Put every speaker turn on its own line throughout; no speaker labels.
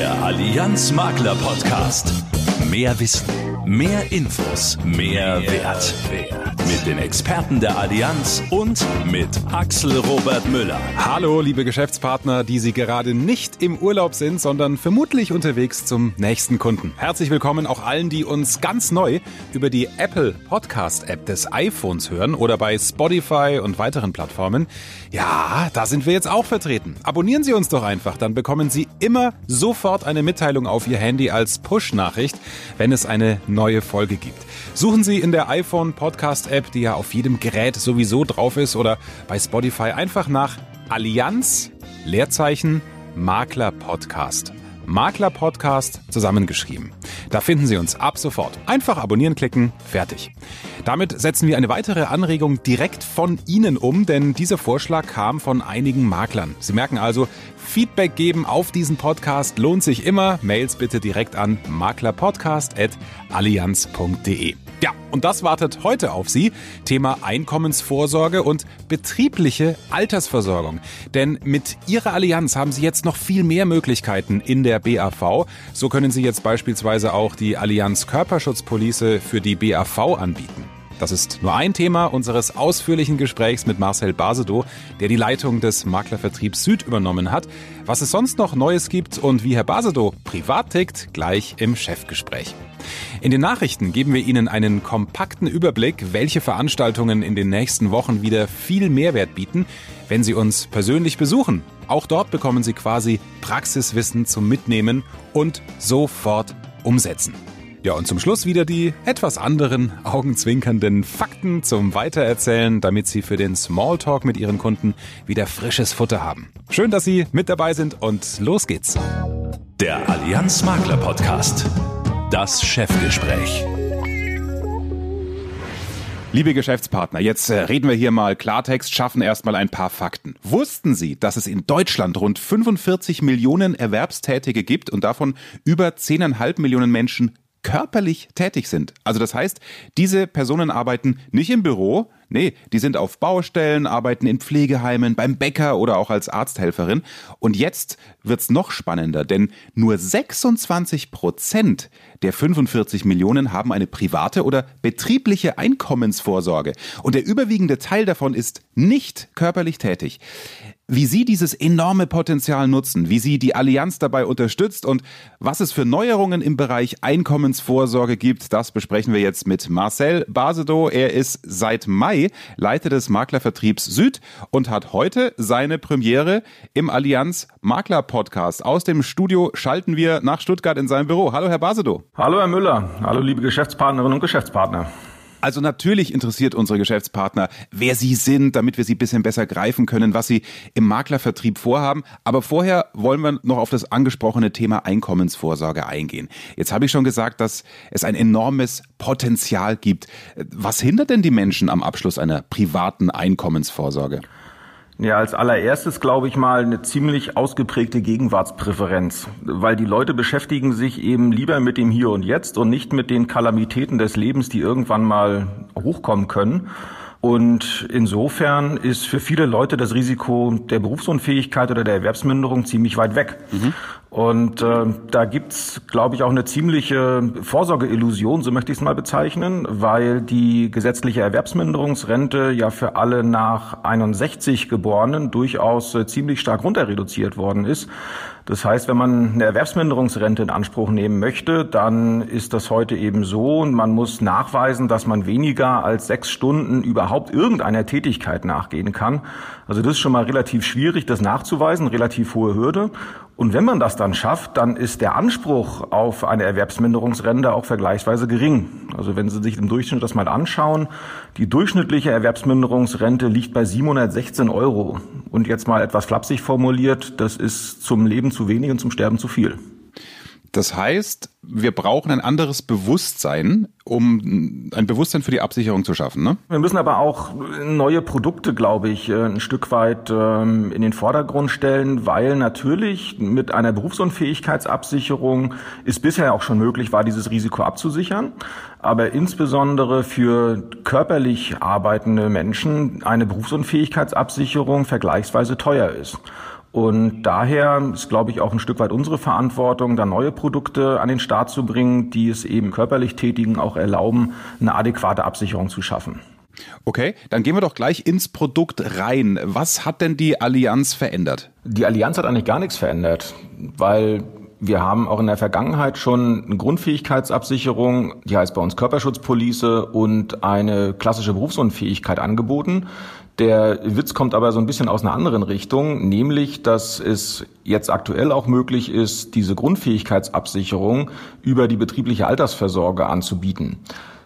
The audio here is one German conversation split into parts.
Der Allianz Makler Podcast. Mehr Wissen, mehr Infos, mehr, Wert. Mit den Experten der Allianz und mit Axel Robert Müller.
Hallo, liebe Geschäftspartner, die Sie gerade nicht im Urlaub sind, sondern vermutlich unterwegs zum nächsten Kunden. Herzlich willkommen auch allen, die uns ganz neu über die Apple Podcast App des iPhones hören oder bei Spotify und weiteren Plattformen. Ja, da sind wir jetzt auch vertreten. Abonnieren Sie uns doch einfach, dann bekommen Sie immer sofort eine Mitteilung auf Ihr Handy als Push-Nachricht, wenn es eine neue Folge gibt. Suchen Sie in der iPhone Podcast App, die ja auf jedem Gerät sowieso drauf ist, oder bei Spotify einfach nach Allianz Leerzeichen Makler Podcast. Makler Podcast zusammengeschrieben. Da finden Sie uns ab sofort. Einfach abonnieren klicken, fertig. Damit setzen wir eine weitere Anregung direkt von Ihnen um, denn dieser Vorschlag kam von einigen Maklern. Sie merken also, Feedback geben auf diesen Podcast lohnt sich immer. Mails bitte direkt an maklerpodcast.allianz.de. Ja, und das wartet heute auf Sie. Thema Einkommensvorsorge und betriebliche Altersversorgung. Denn mit Ihrer Allianz haben Sie jetzt noch viel mehr Möglichkeiten in der BAV. So können Sie jetzt beispielsweise auch die Allianz Körperschutzpolice für die BAV anbieten. Das ist nur ein Thema unseres ausführlichen Gesprächs mit Marcel Basedow, der die Leitung des Maklervertriebs Süd übernommen hat. Was es sonst noch Neues gibt und wie Herr Basedow privat tickt, gleich im Chefgespräch. In den Nachrichten geben wir Ihnen einen kompakten Überblick, welche Veranstaltungen in den nächsten Wochen wieder viel Mehrwert bieten, wenn Sie uns persönlich besuchen. Auch dort bekommen Sie quasi Praxiswissen zum Mitnehmen und sofort umsetzen. Ja, und zum Schluss wieder die etwas anderen, augenzwinkernden Fakten zum Weitererzählen, damit Sie für den Smalltalk mit Ihren Kunden wieder frisches Futter haben. Schön, dass Sie mit dabei sind und los geht's.
Der Allianz Makler Podcast. Das Chefgespräch.
Liebe Geschäftspartner, jetzt äh, reden wir hier mal Klartext, schaffen erstmal ein paar Fakten. Wussten Sie, dass es in Deutschland rund 45 Millionen Erwerbstätige gibt und davon über 10,5 Millionen Menschen körperlich tätig sind. Also das heißt, diese Personen arbeiten nicht im Büro, nee, die sind auf Baustellen, arbeiten in Pflegeheimen, beim Bäcker oder auch als Arzthelferin. Und jetzt wird's noch spannender, denn nur 26 Prozent der 45 Millionen haben eine private oder betriebliche Einkommensvorsorge. Und der überwiegende Teil davon ist nicht körperlich tätig wie Sie dieses enorme Potenzial nutzen, wie Sie die Allianz dabei unterstützt und was es für Neuerungen im Bereich Einkommensvorsorge gibt, das besprechen wir jetzt mit Marcel Basedow. Er ist seit Mai Leiter des Maklervertriebs Süd und hat heute seine Premiere im Allianz Makler Podcast. Aus dem Studio schalten wir nach Stuttgart in sein Büro. Hallo, Herr Basedow.
Hallo, Herr Müller. Hallo, liebe Geschäftspartnerinnen und Geschäftspartner.
Also natürlich interessiert unsere Geschäftspartner, wer sie sind, damit wir sie ein bisschen besser greifen können, was sie im Maklervertrieb vorhaben. Aber vorher wollen wir noch auf das angesprochene Thema Einkommensvorsorge eingehen. Jetzt habe ich schon gesagt, dass es ein enormes Potenzial gibt. Was hindert denn die Menschen am Abschluss einer privaten Einkommensvorsorge?
Ja, als allererstes glaube ich mal eine ziemlich ausgeprägte Gegenwartspräferenz, weil die Leute beschäftigen sich eben lieber mit dem Hier und Jetzt und nicht mit den Kalamitäten des Lebens, die irgendwann mal hochkommen können. Und insofern ist für viele Leute das Risiko der Berufsunfähigkeit oder der Erwerbsminderung ziemlich weit weg. Mhm. Und äh, da gibt's, glaube ich, auch eine ziemliche Vorsorgeillusion, so möchte ich es mal bezeichnen, weil die gesetzliche Erwerbsminderungsrente ja für alle nach 61 Geborenen durchaus äh, ziemlich stark runter reduziert worden ist. Das heißt, wenn man eine Erwerbsminderungsrente in Anspruch nehmen möchte, dann ist das heute eben so und man muss nachweisen, dass man weniger als sechs Stunden überhaupt irgendeiner Tätigkeit nachgehen kann. Also das ist schon mal relativ schwierig, das nachzuweisen, relativ hohe Hürde. Und wenn man das dann schafft, dann ist der Anspruch auf eine Erwerbsminderungsrente auch vergleichsweise gering. Also wenn Sie sich im Durchschnitt das mal anschauen, die durchschnittliche Erwerbsminderungsrente liegt bei 716 Euro. Und jetzt mal etwas flapsig formuliert, das ist zum Leben zu wenig und zum Sterben zu viel.
Das heißt, wir brauchen ein anderes Bewusstsein, um ein Bewusstsein für die Absicherung zu schaffen. Ne?
Wir müssen aber auch neue Produkte, glaube ich, äh, ein Stück weit ähm, in den Vordergrund stellen, weil natürlich mit einer Berufsunfähigkeitsabsicherung ist bisher auch schon möglich war, dieses Risiko abzusichern. Aber insbesondere für körperlich arbeitende Menschen eine Berufsunfähigkeitsabsicherung vergleichsweise teuer ist. Und daher ist, glaube ich, auch ein Stück weit unsere Verantwortung, da neue Produkte an den Start zu bringen, die es eben körperlich Tätigen auch erlauben, eine adäquate Absicherung zu schaffen.
Okay, dann gehen wir doch gleich ins Produkt rein. Was hat denn die Allianz verändert?
Die Allianz hat eigentlich gar nichts verändert, weil wir haben auch in der Vergangenheit schon eine Grundfähigkeitsabsicherung, die heißt bei uns Körperschutzpolice und eine klassische Berufsunfähigkeit angeboten. Der Witz kommt aber so ein bisschen aus einer anderen Richtung, nämlich, dass es jetzt aktuell auch möglich ist, diese Grundfähigkeitsabsicherung über die betriebliche Altersversorge anzubieten.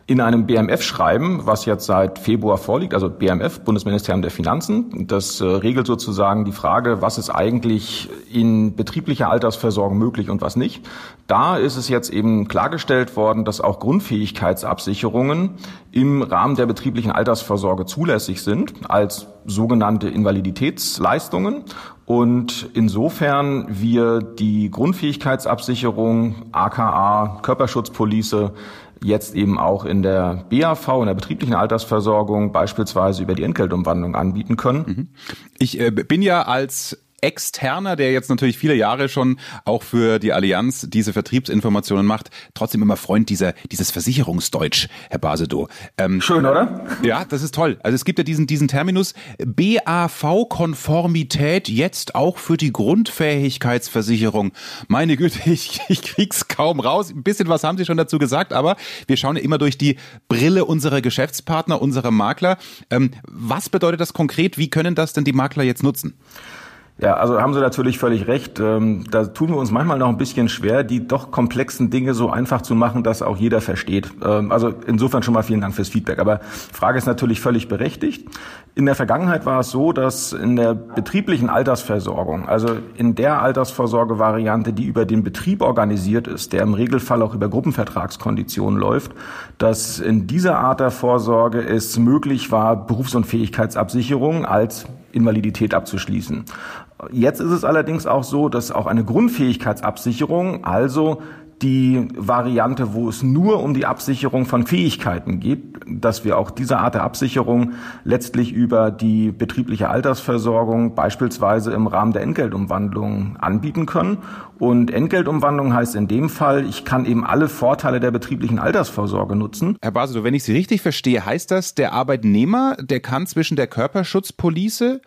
In einem BMF-Schreiben, was jetzt seit Februar vorliegt, also BMF, Bundesministerium der Finanzen, das äh, regelt sozusagen die Frage, was ist eigentlich in betrieblicher Altersversorgung möglich und was nicht. Da ist es jetzt eben klargestellt worden, dass auch Grundfähigkeitsabsicherungen im Rahmen der betrieblichen Altersvorsorge zulässig sind als sogenannte Invaliditätsleistungen. Und insofern wir die Grundfähigkeitsabsicherung, aka Körperschutzpolice, jetzt eben auch in der BAV, in der betrieblichen Altersversorgung beispielsweise über die Entgeltumwandlung anbieten können. Mhm.
Ich äh, bin ja als Externer, der jetzt natürlich viele Jahre schon auch für die Allianz diese Vertriebsinformationen macht, trotzdem immer Freund dieser, dieses Versicherungsdeutsch, Herr Basedow.
Ähm, Schön, oder?
Ja, das ist toll. Also es gibt ja diesen, diesen Terminus BAV-Konformität jetzt auch für die Grundfähigkeitsversicherung. Meine Güte, ich, ich krieg's kaum raus. Ein bisschen was haben Sie schon dazu gesagt, aber wir schauen ja immer durch die Brille unserer Geschäftspartner, unserer Makler. Ähm, was bedeutet das konkret? Wie können das denn die Makler jetzt nutzen?
Ja, also haben Sie natürlich völlig recht. Ähm, da tun wir uns manchmal noch ein bisschen schwer, die doch komplexen Dinge so einfach zu machen, dass auch jeder versteht. Ähm, also insofern schon mal vielen Dank fürs Feedback. Aber Frage ist natürlich völlig berechtigt. In der Vergangenheit war es so, dass in der betrieblichen Altersversorgung, also in der Altersvorsorgevariante, die über den Betrieb organisiert ist, der im Regelfall auch über Gruppenvertragskonditionen läuft, dass in dieser Art der Vorsorge es möglich war, Berufsunfähigkeitsabsicherung als Invalidität abzuschließen. Jetzt ist es allerdings auch so, dass auch eine Grundfähigkeitsabsicherung, also die Variante, wo es nur um die Absicherung von Fähigkeiten geht, dass wir auch diese Art der Absicherung letztlich über die betriebliche Altersversorgung beispielsweise im Rahmen der Entgeltumwandlung anbieten können. Und Entgeltumwandlung heißt in dem Fall, ich kann eben alle Vorteile der betrieblichen Altersvorsorge nutzen.
Herr Basedow, wenn ich Sie richtig verstehe, heißt das, der Arbeitnehmer, der kann zwischen der Körperschutzpolice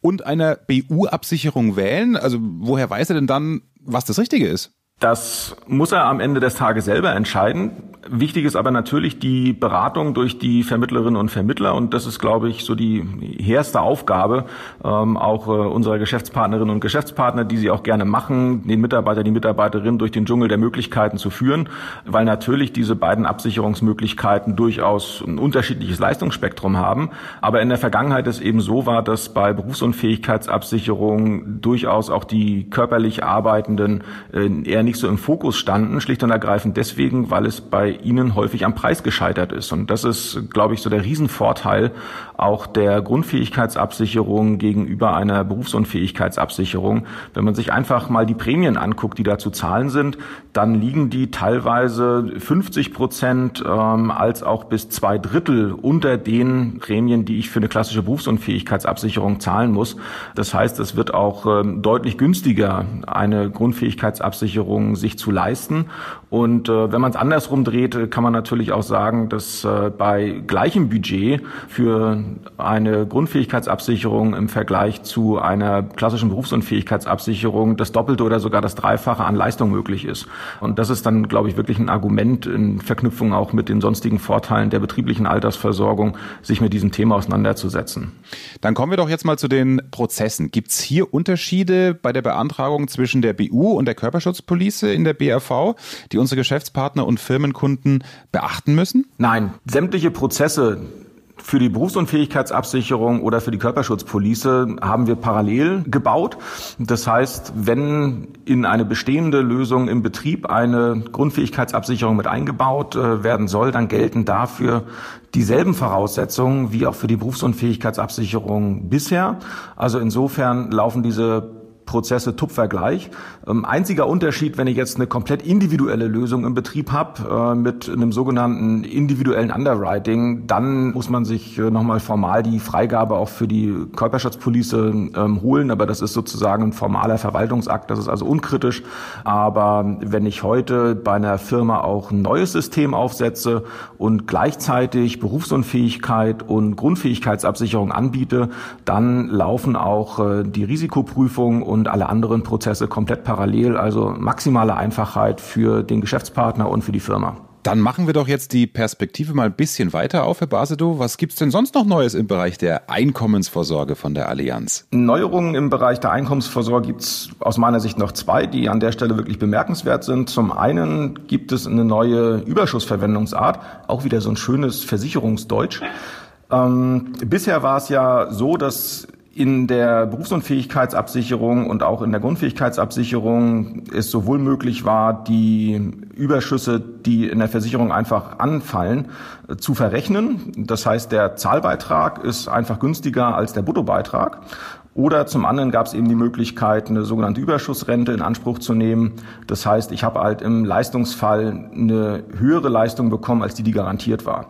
und einer BU-Absicherung wählen? Also woher weiß er denn dann, was das Richtige ist?
Das muss er am Ende des Tages selber entscheiden. Wichtig ist aber natürlich die Beratung durch die Vermittlerinnen und Vermittler und das ist, glaube ich, so die erste Aufgabe ähm, auch äh, unserer Geschäftspartnerinnen und Geschäftspartner, die sie auch gerne machen, den Mitarbeiter, die Mitarbeiterin durch den Dschungel der Möglichkeiten zu führen, weil natürlich diese beiden Absicherungsmöglichkeiten durchaus ein unterschiedliches Leistungsspektrum haben. Aber in der Vergangenheit es eben so war, dass bei Berufsunfähigkeitsabsicherung durchaus auch die körperlich Arbeitenden äh, eher nicht so im Fokus standen, schlicht und ergreifend deswegen, weil es bei ihnen häufig am Preis gescheitert ist. Und das ist, glaube ich, so der Riesenvorteil auch der Grundfähigkeitsabsicherung gegenüber einer Berufsunfähigkeitsabsicherung. Wenn man sich einfach mal die Prämien anguckt, die da zu zahlen sind, dann liegen die teilweise 50 Prozent ähm, als auch bis zwei Drittel unter den Prämien, die ich für eine klassische Berufsunfähigkeitsabsicherung zahlen muss. Das heißt, es wird auch ähm, deutlich günstiger, eine Grundfähigkeitsabsicherung sich zu leisten. Und äh, wenn man es andersrum dreht, kann man natürlich auch sagen, dass äh, bei gleichem Budget für eine Grundfähigkeitsabsicherung im Vergleich zu einer klassischen Berufsunfähigkeitsabsicherung das Doppelte oder sogar das Dreifache an Leistung möglich ist. Und das ist dann, glaube ich, wirklich ein Argument in Verknüpfung auch mit den sonstigen Vorteilen der betrieblichen Altersversorgung, sich mit diesem Thema auseinanderzusetzen.
Dann kommen wir doch jetzt mal zu den Prozessen. Gibt es hier Unterschiede bei der Beantragung zwischen der BU und der Körperschutzpolizei? Police in der BRV, die unsere Geschäftspartner und Firmenkunden beachten müssen?
Nein, sämtliche Prozesse für die Berufsunfähigkeitsabsicherung oder für die Körperschutzpolice haben wir parallel gebaut. Das heißt, wenn in eine bestehende Lösung im Betrieb eine Grundfähigkeitsabsicherung mit eingebaut äh, werden soll, dann gelten dafür dieselben Voraussetzungen wie auch für die Berufsunfähigkeitsabsicherung bisher. Also insofern laufen diese Prozesse tupfergleich. Ähm, einziger Unterschied, wenn ich jetzt eine komplett individuelle Lösung im Betrieb habe, äh, mit einem sogenannten individuellen Underwriting, dann muss man sich äh, nochmal formal die Freigabe auch für die Körperschutzpolice ähm, holen. Aber das ist sozusagen ein formaler Verwaltungsakt, das ist also unkritisch. Aber wenn ich heute bei einer Firma auch ein neues System aufsetze und gleichzeitig Berufsunfähigkeit und Grundfähigkeitsabsicherung anbiete, dann laufen auch äh, die Risikoprüfung und alle anderen Prozesse komplett parallel. Also maximale Einfachheit für den Geschäftspartner und für die Firma.
Dann machen wir doch jetzt die Perspektive mal ein bisschen weiter auf, Herr Basedow. Was gibt's denn sonst noch Neues im Bereich der Einkommensvorsorge von der Allianz?
Neuerungen im Bereich der Einkommensvorsorge gibt's aus meiner Sicht noch zwei, die an der Stelle wirklich bemerkenswert sind. Zum einen gibt es eine neue Überschussverwendungsart, auch wieder so ein schönes Versicherungsdeutsch. Ähm, bisher war es ja so, dass in der Berufsunfähigkeitsabsicherung und auch in der Grundfähigkeitsabsicherung es sowohl möglich war, die Überschüsse, die in der Versicherung einfach anfallen, zu verrechnen. Das heißt, der Zahlbeitrag ist einfach günstiger als der Bruttobeitrag. Oder zum anderen gab es eben die Möglichkeit, eine sogenannte Überschussrente in Anspruch zu nehmen. Das heißt, ich habe halt im Leistungsfall eine höhere Leistung bekommen, als die, die garantiert war.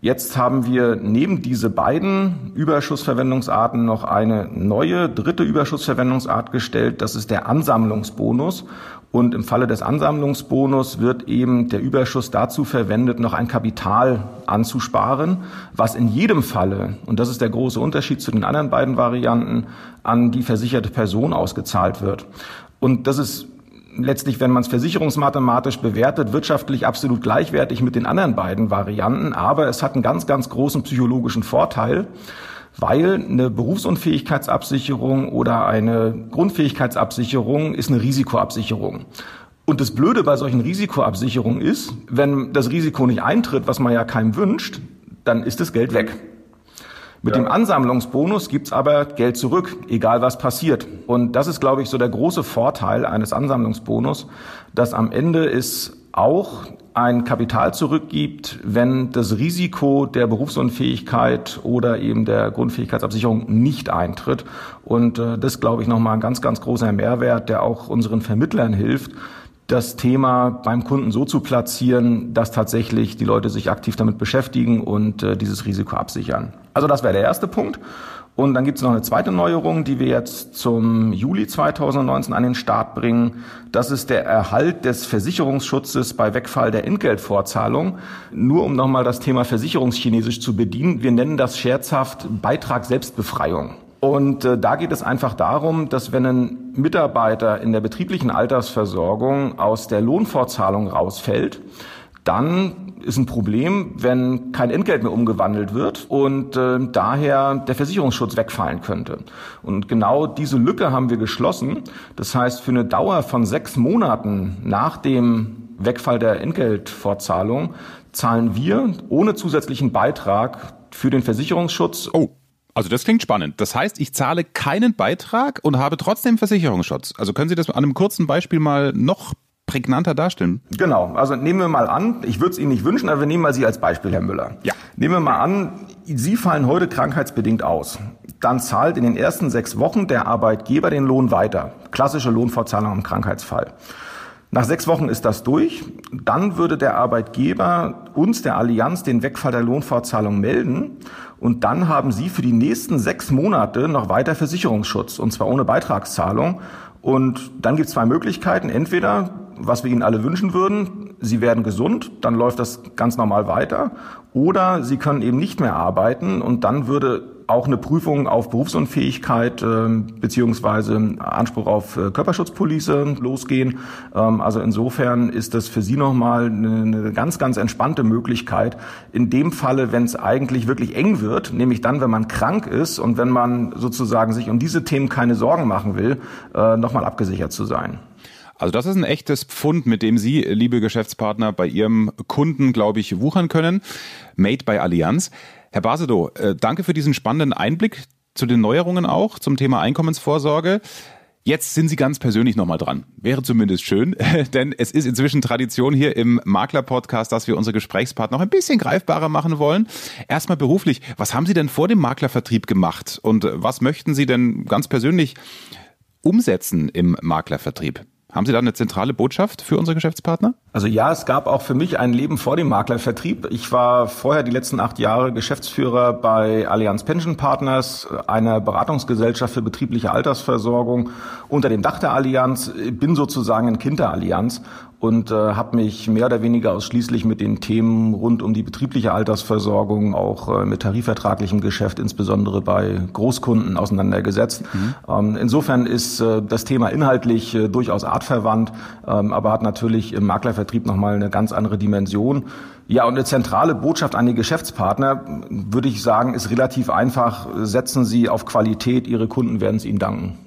Jetzt haben wir neben diese beiden Überschussverwendungsarten noch eine neue dritte Überschussverwendungsart gestellt. Das ist der Ansammlungsbonus. Und im Falle des Ansammlungsbonus wird eben der Überschuss dazu verwendet, noch ein Kapital anzusparen, was in jedem Falle, und das ist der große Unterschied zu den anderen beiden Varianten, an die versicherte Person ausgezahlt wird. Und das ist letztlich, wenn man es versicherungsmathematisch bewertet, wirtschaftlich absolut gleichwertig mit den anderen beiden Varianten. Aber es hat einen ganz, ganz großen psychologischen Vorteil, weil eine Berufsunfähigkeitsabsicherung oder eine Grundfähigkeitsabsicherung ist eine Risikoabsicherung. Und das Blöde bei solchen Risikoabsicherungen ist, wenn das Risiko nicht eintritt, was man ja keinem wünscht, dann ist das Geld weg. Mit ja. dem Ansammlungsbonus gibt's aber Geld zurück, egal was passiert. Und das ist, glaube ich, so der große Vorteil eines Ansammlungsbonus, dass am Ende es auch ein Kapital zurückgibt, wenn das Risiko der Berufsunfähigkeit oder eben der Grundfähigkeitsabsicherung nicht eintritt. Und äh, das, glaube ich, nochmal ein ganz, ganz großer Mehrwert, der auch unseren Vermittlern hilft, das Thema beim Kunden so zu platzieren, dass tatsächlich die Leute sich aktiv damit beschäftigen und äh, dieses Risiko absichern. Also das wäre der erste Punkt. Und dann gibt es noch eine zweite Neuerung, die wir jetzt zum Juli 2019 an den Start bringen. Das ist der Erhalt des Versicherungsschutzes bei Wegfall der Entgeltvorzahlung. Nur um nochmal das Thema Versicherungschinesisch zu bedienen. Wir nennen das scherzhaft Beitrag Selbstbefreiung. Und äh, da geht es einfach darum, dass wenn ein Mitarbeiter in der betrieblichen Altersversorgung aus der Lohnfortzahlung rausfällt, dann ist ein Problem, wenn kein Entgelt mehr umgewandelt wird und äh, daher der Versicherungsschutz wegfallen könnte. Und genau diese Lücke haben wir geschlossen. Das heißt, für eine Dauer von sechs Monaten nach dem Wegfall der Entgeltfortzahlung zahlen wir ohne zusätzlichen Beitrag für den Versicherungsschutz.
Oh. Also das klingt spannend. Das heißt, ich zahle keinen Beitrag und habe trotzdem Versicherungsschutz. Also können Sie das an einem kurzen Beispiel mal noch prägnanter darstellen?
Genau. Also nehmen wir mal an, ich würde es Ihnen nicht wünschen, aber wir nehmen mal Sie als Beispiel, Herr Müller. Ja. Nehmen wir mal an, Sie fallen heute krankheitsbedingt aus. Dann zahlt in den ersten sechs Wochen der Arbeitgeber den Lohn weiter. Klassische Lohnfortzahlung im Krankheitsfall. Nach sechs Wochen ist das durch. Dann würde der Arbeitgeber uns, der Allianz, den Wegfall der Lohnfortzahlung melden. Und dann haben Sie für die nächsten sechs Monate noch weiter Versicherungsschutz, und zwar ohne Beitragszahlung. Und dann gibt es zwei Möglichkeiten. Entweder, was wir Ihnen alle wünschen würden, Sie werden gesund, dann läuft das ganz normal weiter. Oder Sie können eben nicht mehr arbeiten und dann würde auch eine Prüfung auf Berufsunfähigkeit äh, beziehungsweise Anspruch auf äh, Körperschutzpolice losgehen. Ähm, also insofern ist das für Sie nochmal eine, eine ganz, ganz entspannte Möglichkeit. In dem Falle, wenn es eigentlich wirklich eng wird, nämlich dann, wenn man krank ist und wenn man sozusagen sich um diese Themen keine Sorgen machen will, äh, nochmal abgesichert zu sein.
Also das ist ein echtes Pfund, mit dem Sie, liebe Geschäftspartner, bei Ihrem Kunden, glaube ich, wuchern können. Made by Allianz. Herr Basedow, äh, danke für diesen spannenden Einblick zu den Neuerungen auch zum Thema Einkommensvorsorge. Jetzt sind Sie ganz persönlich nochmal dran. Wäre zumindest schön, denn es ist inzwischen Tradition hier im Makler-Podcast, dass wir unsere Gesprächspartner noch ein bisschen greifbarer machen wollen. Erstmal beruflich, was haben Sie denn vor dem Maklervertrieb gemacht und was möchten Sie denn ganz persönlich umsetzen im Maklervertrieb? Haben Sie da eine zentrale Botschaft für unsere Geschäftspartner?
Also ja, es gab auch für mich ein Leben vor dem Maklervertrieb. Ich war vorher die letzten acht Jahre Geschäftsführer bei Allianz Pension Partners, einer Beratungsgesellschaft für betriebliche Altersversorgung unter dem Dach der Allianz. Bin sozusagen ein Kind der Allianz und äh, habe mich mehr oder weniger ausschließlich mit den Themen rund um die betriebliche Altersversorgung, auch äh, mit tarifvertraglichem Geschäft, insbesondere bei Großkunden auseinandergesetzt. Mhm. Ähm, insofern ist äh, das Thema inhaltlich äh, durchaus artverwandt, ähm, aber hat natürlich im Maklervertrieb nochmal eine ganz andere Dimension. Ja, und eine zentrale Botschaft an die Geschäftspartner, würde ich sagen, ist relativ einfach. Setzen Sie auf Qualität, Ihre Kunden werden es Ihnen danken.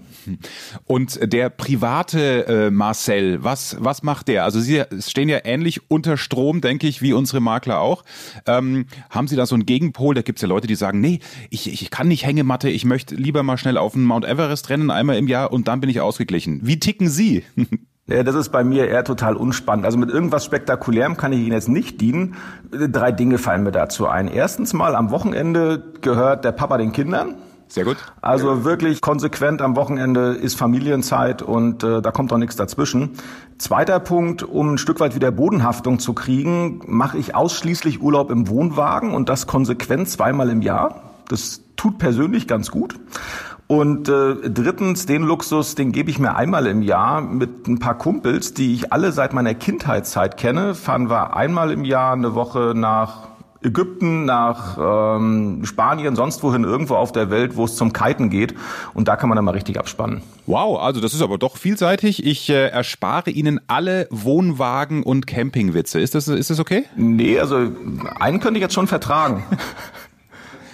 Und der private äh, Marcel, was, was macht der? Also Sie stehen ja ähnlich unter Strom, denke ich, wie unsere Makler auch. Ähm, haben Sie da so einen Gegenpol? Da gibt es ja Leute, die sagen, nee, ich, ich kann nicht Hängematte, ich möchte lieber mal schnell auf den Mount Everest rennen, einmal im Jahr und dann bin ich ausgeglichen. Wie ticken Sie?
Ja, das ist bei mir eher total unspannend. Also mit irgendwas Spektakulärem kann ich Ihnen jetzt nicht dienen. Drei Dinge fallen mir dazu ein. Erstens mal, am Wochenende gehört der Papa den Kindern.
Sehr gut.
Also wirklich konsequent am Wochenende ist Familienzeit und äh, da kommt doch nichts dazwischen. Zweiter Punkt, um ein Stück weit wieder Bodenhaftung zu kriegen, mache ich ausschließlich Urlaub im Wohnwagen und das konsequent zweimal im Jahr. Das tut persönlich ganz gut. Und äh, drittens, den Luxus, den gebe ich mir einmal im Jahr mit ein paar Kumpels, die ich alle seit meiner Kindheitszeit kenne. Fahren wir einmal im Jahr eine Woche nach Ägypten, nach ähm, Spanien, sonst wohin, irgendwo auf der Welt, wo es zum Kiten geht. Und da kann man dann mal richtig abspannen.
Wow, also das ist aber doch vielseitig. Ich äh, erspare Ihnen alle Wohnwagen- und Campingwitze. Ist das, ist das okay?
Nee, also einen könnte ich jetzt schon vertragen.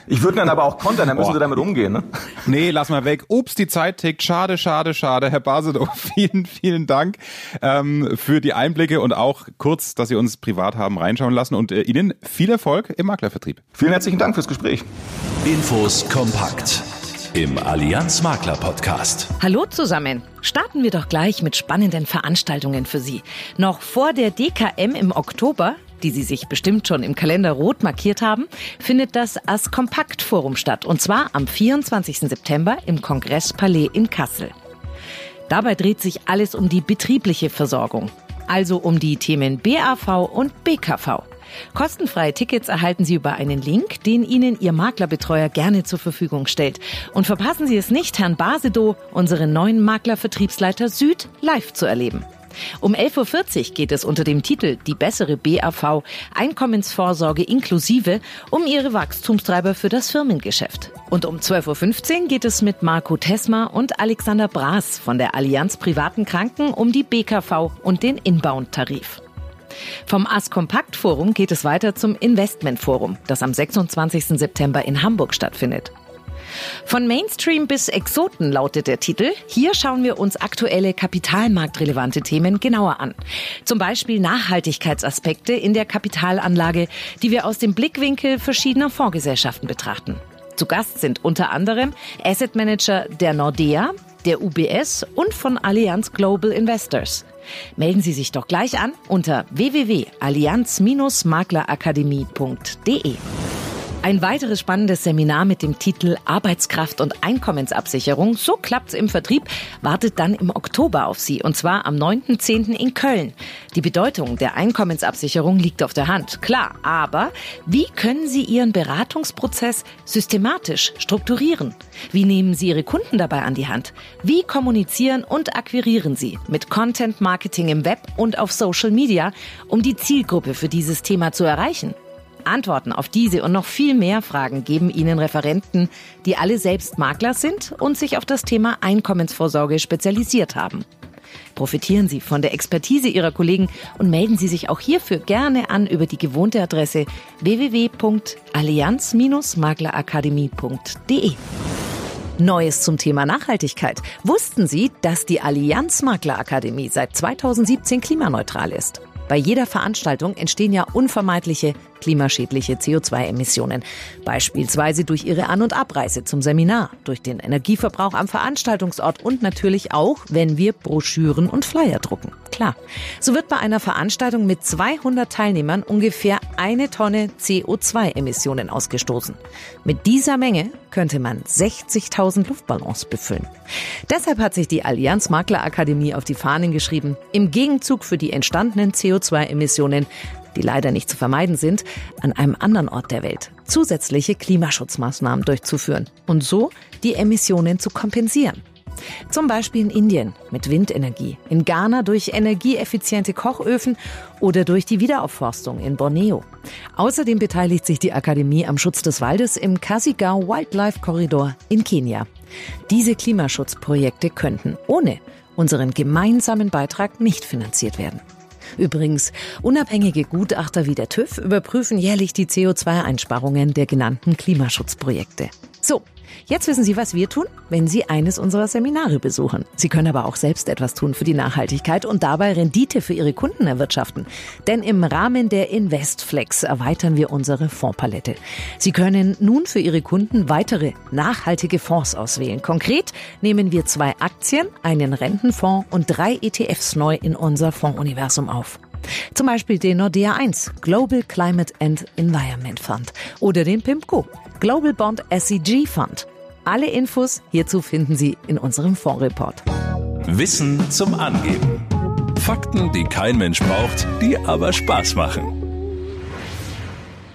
Ich würde dann aber auch kontern, dann müssen Sie damit umgehen. Ne?
Nee, lass mal weg. Ups, die Zeit tickt. Schade, schade, schade. Herr Basedow, vielen, vielen Dank ähm, für die Einblicke und auch kurz, dass Sie uns privat haben reinschauen lassen. Und äh, Ihnen viel Erfolg im Maklervertrieb.
Vielen herzlichen Dank fürs Gespräch.
Infos kompakt im Allianz Makler Podcast.
Hallo zusammen. Starten wir doch gleich mit spannenden Veranstaltungen für Sie. Noch vor der DKM im Oktober die Sie sich bestimmt schon im Kalender rot markiert haben, findet das As Kompakt Forum statt. Und zwar am 24. September im Kongresspalais in Kassel. Dabei dreht sich alles um die betriebliche Versorgung. Also um die Themen BAV und BKV. Kostenfreie Tickets erhalten Sie über einen Link, den Ihnen Ihr Maklerbetreuer gerne zur Verfügung stellt. Und verpassen Sie es nicht, Herrn Basedow, unseren neuen Maklervertriebsleiter Süd, live zu erleben. Um 11.40 Uhr geht es unter dem Titel Die bessere BAV Einkommensvorsorge inklusive um ihre Wachstumstreiber für das Firmengeschäft. Und um 12.15 Uhr geht es mit Marco Tesma und Alexander Braas von der Allianz Privaten Kranken um die BKV und den Inbound-Tarif. Vom Askompakt Forum geht es weiter zum Investment Forum, das am 26. September in Hamburg stattfindet. Von Mainstream bis Exoten lautet der Titel. Hier schauen wir uns aktuelle kapitalmarktrelevante Themen genauer an. Zum Beispiel Nachhaltigkeitsaspekte in der Kapitalanlage, die wir aus dem Blickwinkel verschiedener Fondsgesellschaften betrachten. Zu Gast sind unter anderem Asset Manager der Nordea, der UBS und von Allianz Global Investors. Melden Sie sich doch gleich an unter www.allianz-maklerakademie.de. Ein weiteres spannendes Seminar mit dem Titel Arbeitskraft und Einkommensabsicherung, so klappt's im Vertrieb, wartet dann im Oktober auf Sie und zwar am 9.10. in Köln. Die Bedeutung der Einkommensabsicherung liegt auf der Hand, klar, aber wie können Sie Ihren Beratungsprozess systematisch strukturieren? Wie nehmen Sie Ihre Kunden dabei an die Hand? Wie kommunizieren und akquirieren Sie mit Content Marketing im Web und auf Social Media, um die Zielgruppe für dieses Thema zu erreichen? Antworten auf diese und noch viel mehr Fragen geben Ihnen Referenten, die alle selbst Makler sind und sich auf das Thema Einkommensvorsorge spezialisiert haben. Profitieren Sie von der Expertise Ihrer Kollegen und melden Sie sich auch hierfür gerne an über die gewohnte Adresse www.allianz-maklerakademie.de. Neues zum Thema Nachhaltigkeit. Wussten Sie, dass die Allianz Maklerakademie seit 2017 klimaneutral ist? Bei jeder Veranstaltung entstehen ja unvermeidliche klimaschädliche CO2-Emissionen. Beispielsweise durch ihre An- und Abreise zum Seminar, durch den Energieverbrauch am Veranstaltungsort und natürlich auch, wenn wir Broschüren und Flyer drucken. Klar. So wird bei einer Veranstaltung mit 200 Teilnehmern ungefähr eine Tonne CO2-Emissionen ausgestoßen. Mit dieser Menge könnte man 60.000 Luftballons befüllen. Deshalb hat sich die Allianz Makler Akademie auf die Fahnen geschrieben, im Gegenzug für die entstandenen CO2-Emissionen die leider nicht zu vermeiden sind, an einem anderen Ort der Welt zusätzliche Klimaschutzmaßnahmen durchzuführen und so die Emissionen zu kompensieren. Zum Beispiel in Indien mit Windenergie, in Ghana durch energieeffiziente Kochöfen oder durch die Wiederaufforstung in Borneo. Außerdem beteiligt sich die Akademie am Schutz des Waldes im Kasigao Wildlife Corridor in Kenia. Diese Klimaschutzprojekte könnten ohne unseren gemeinsamen Beitrag nicht finanziert werden. Übrigens, unabhängige Gutachter wie der TÜV überprüfen jährlich die CO2-Einsparungen der genannten Klimaschutzprojekte. So, Jetzt wissen Sie, was wir tun, wenn Sie eines unserer Seminare besuchen. Sie können aber auch selbst etwas tun für die Nachhaltigkeit und dabei Rendite für Ihre Kunden erwirtschaften. Denn im Rahmen der Investflex erweitern wir unsere Fondspalette. Sie können nun für Ihre Kunden weitere nachhaltige Fonds auswählen. Konkret nehmen wir zwei Aktien, einen Rentenfonds und drei ETFs neu in unser Fondsuniversum auf. Zum Beispiel den Nordea 1 Global Climate and Environment Fund oder den PIMCO Global Bond SEG Fund. Alle Infos hierzu finden Sie in unserem Fondsreport.
Wissen zum Angeben. Fakten, die kein Mensch braucht, die aber Spaß machen.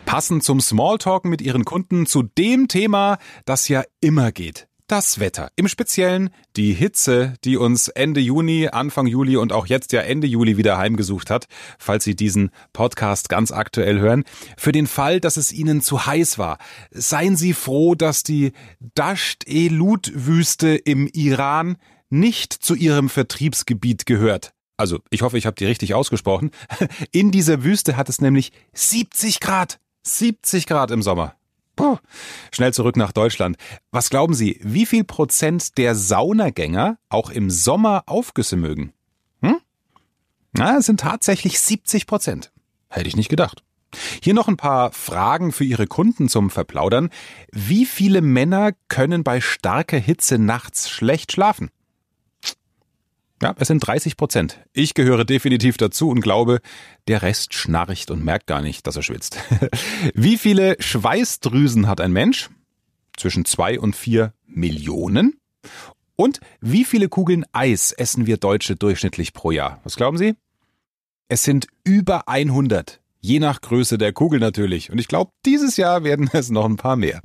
Passend zum Smalltalken mit Ihren Kunden zu dem Thema, das ja immer geht das Wetter. Im Speziellen die Hitze, die uns Ende Juni, Anfang Juli und auch jetzt ja Ende Juli wieder heimgesucht hat, falls Sie diesen Podcast ganz aktuell hören. Für den Fall, dass es Ihnen zu heiß war, seien Sie froh, dass die Dasht-e-Lut-Wüste im Iran nicht zu Ihrem Vertriebsgebiet gehört. Also, ich hoffe, ich habe die richtig ausgesprochen. In dieser Wüste hat es nämlich 70 Grad. 70 Grad im Sommer. Puh. Schnell zurück nach Deutschland. Was glauben Sie, wie viel Prozent der Saunagänger auch im Sommer Aufgüsse mögen? Hm? Na, es sind tatsächlich 70 Prozent. Hätte ich nicht gedacht. Hier noch ein paar Fragen für Ihre Kunden zum Verplaudern. Wie viele Männer können bei starker Hitze nachts schlecht schlafen? Ja, es sind 30 Prozent. Ich gehöre definitiv dazu und glaube, der Rest schnarcht und merkt gar nicht, dass er schwitzt. Wie viele Schweißdrüsen hat ein Mensch? Zwischen zwei und vier Millionen. Und wie viele Kugeln Eis essen wir Deutsche durchschnittlich pro Jahr? Was glauben Sie? Es sind über 100. Je nach Größe der Kugel natürlich. Und ich glaube, dieses Jahr werden es noch ein paar mehr.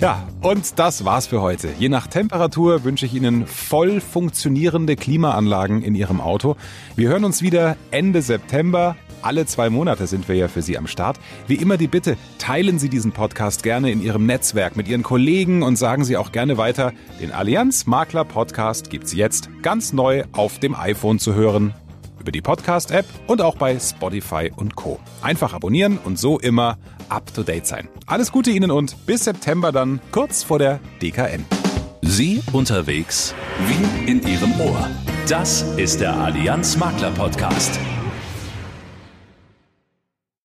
Ja, und das war's für heute. Je nach Temperatur wünsche ich Ihnen voll funktionierende Klimaanlagen in Ihrem Auto. Wir hören uns wieder Ende September. Alle zwei Monate sind wir ja für Sie am Start. Wie immer die Bitte, teilen Sie diesen Podcast gerne in Ihrem Netzwerk mit Ihren Kollegen und sagen Sie auch gerne weiter, den Allianz Makler Podcast gibt's jetzt ganz neu auf dem iPhone zu hören über die Podcast-App und auch bei Spotify und Co. Einfach abonnieren und so immer up-to-date sein. Alles Gute Ihnen und bis September dann kurz vor der DKN.
Sie unterwegs wie in Ihrem Ohr. Das ist der Allianz Makler Podcast.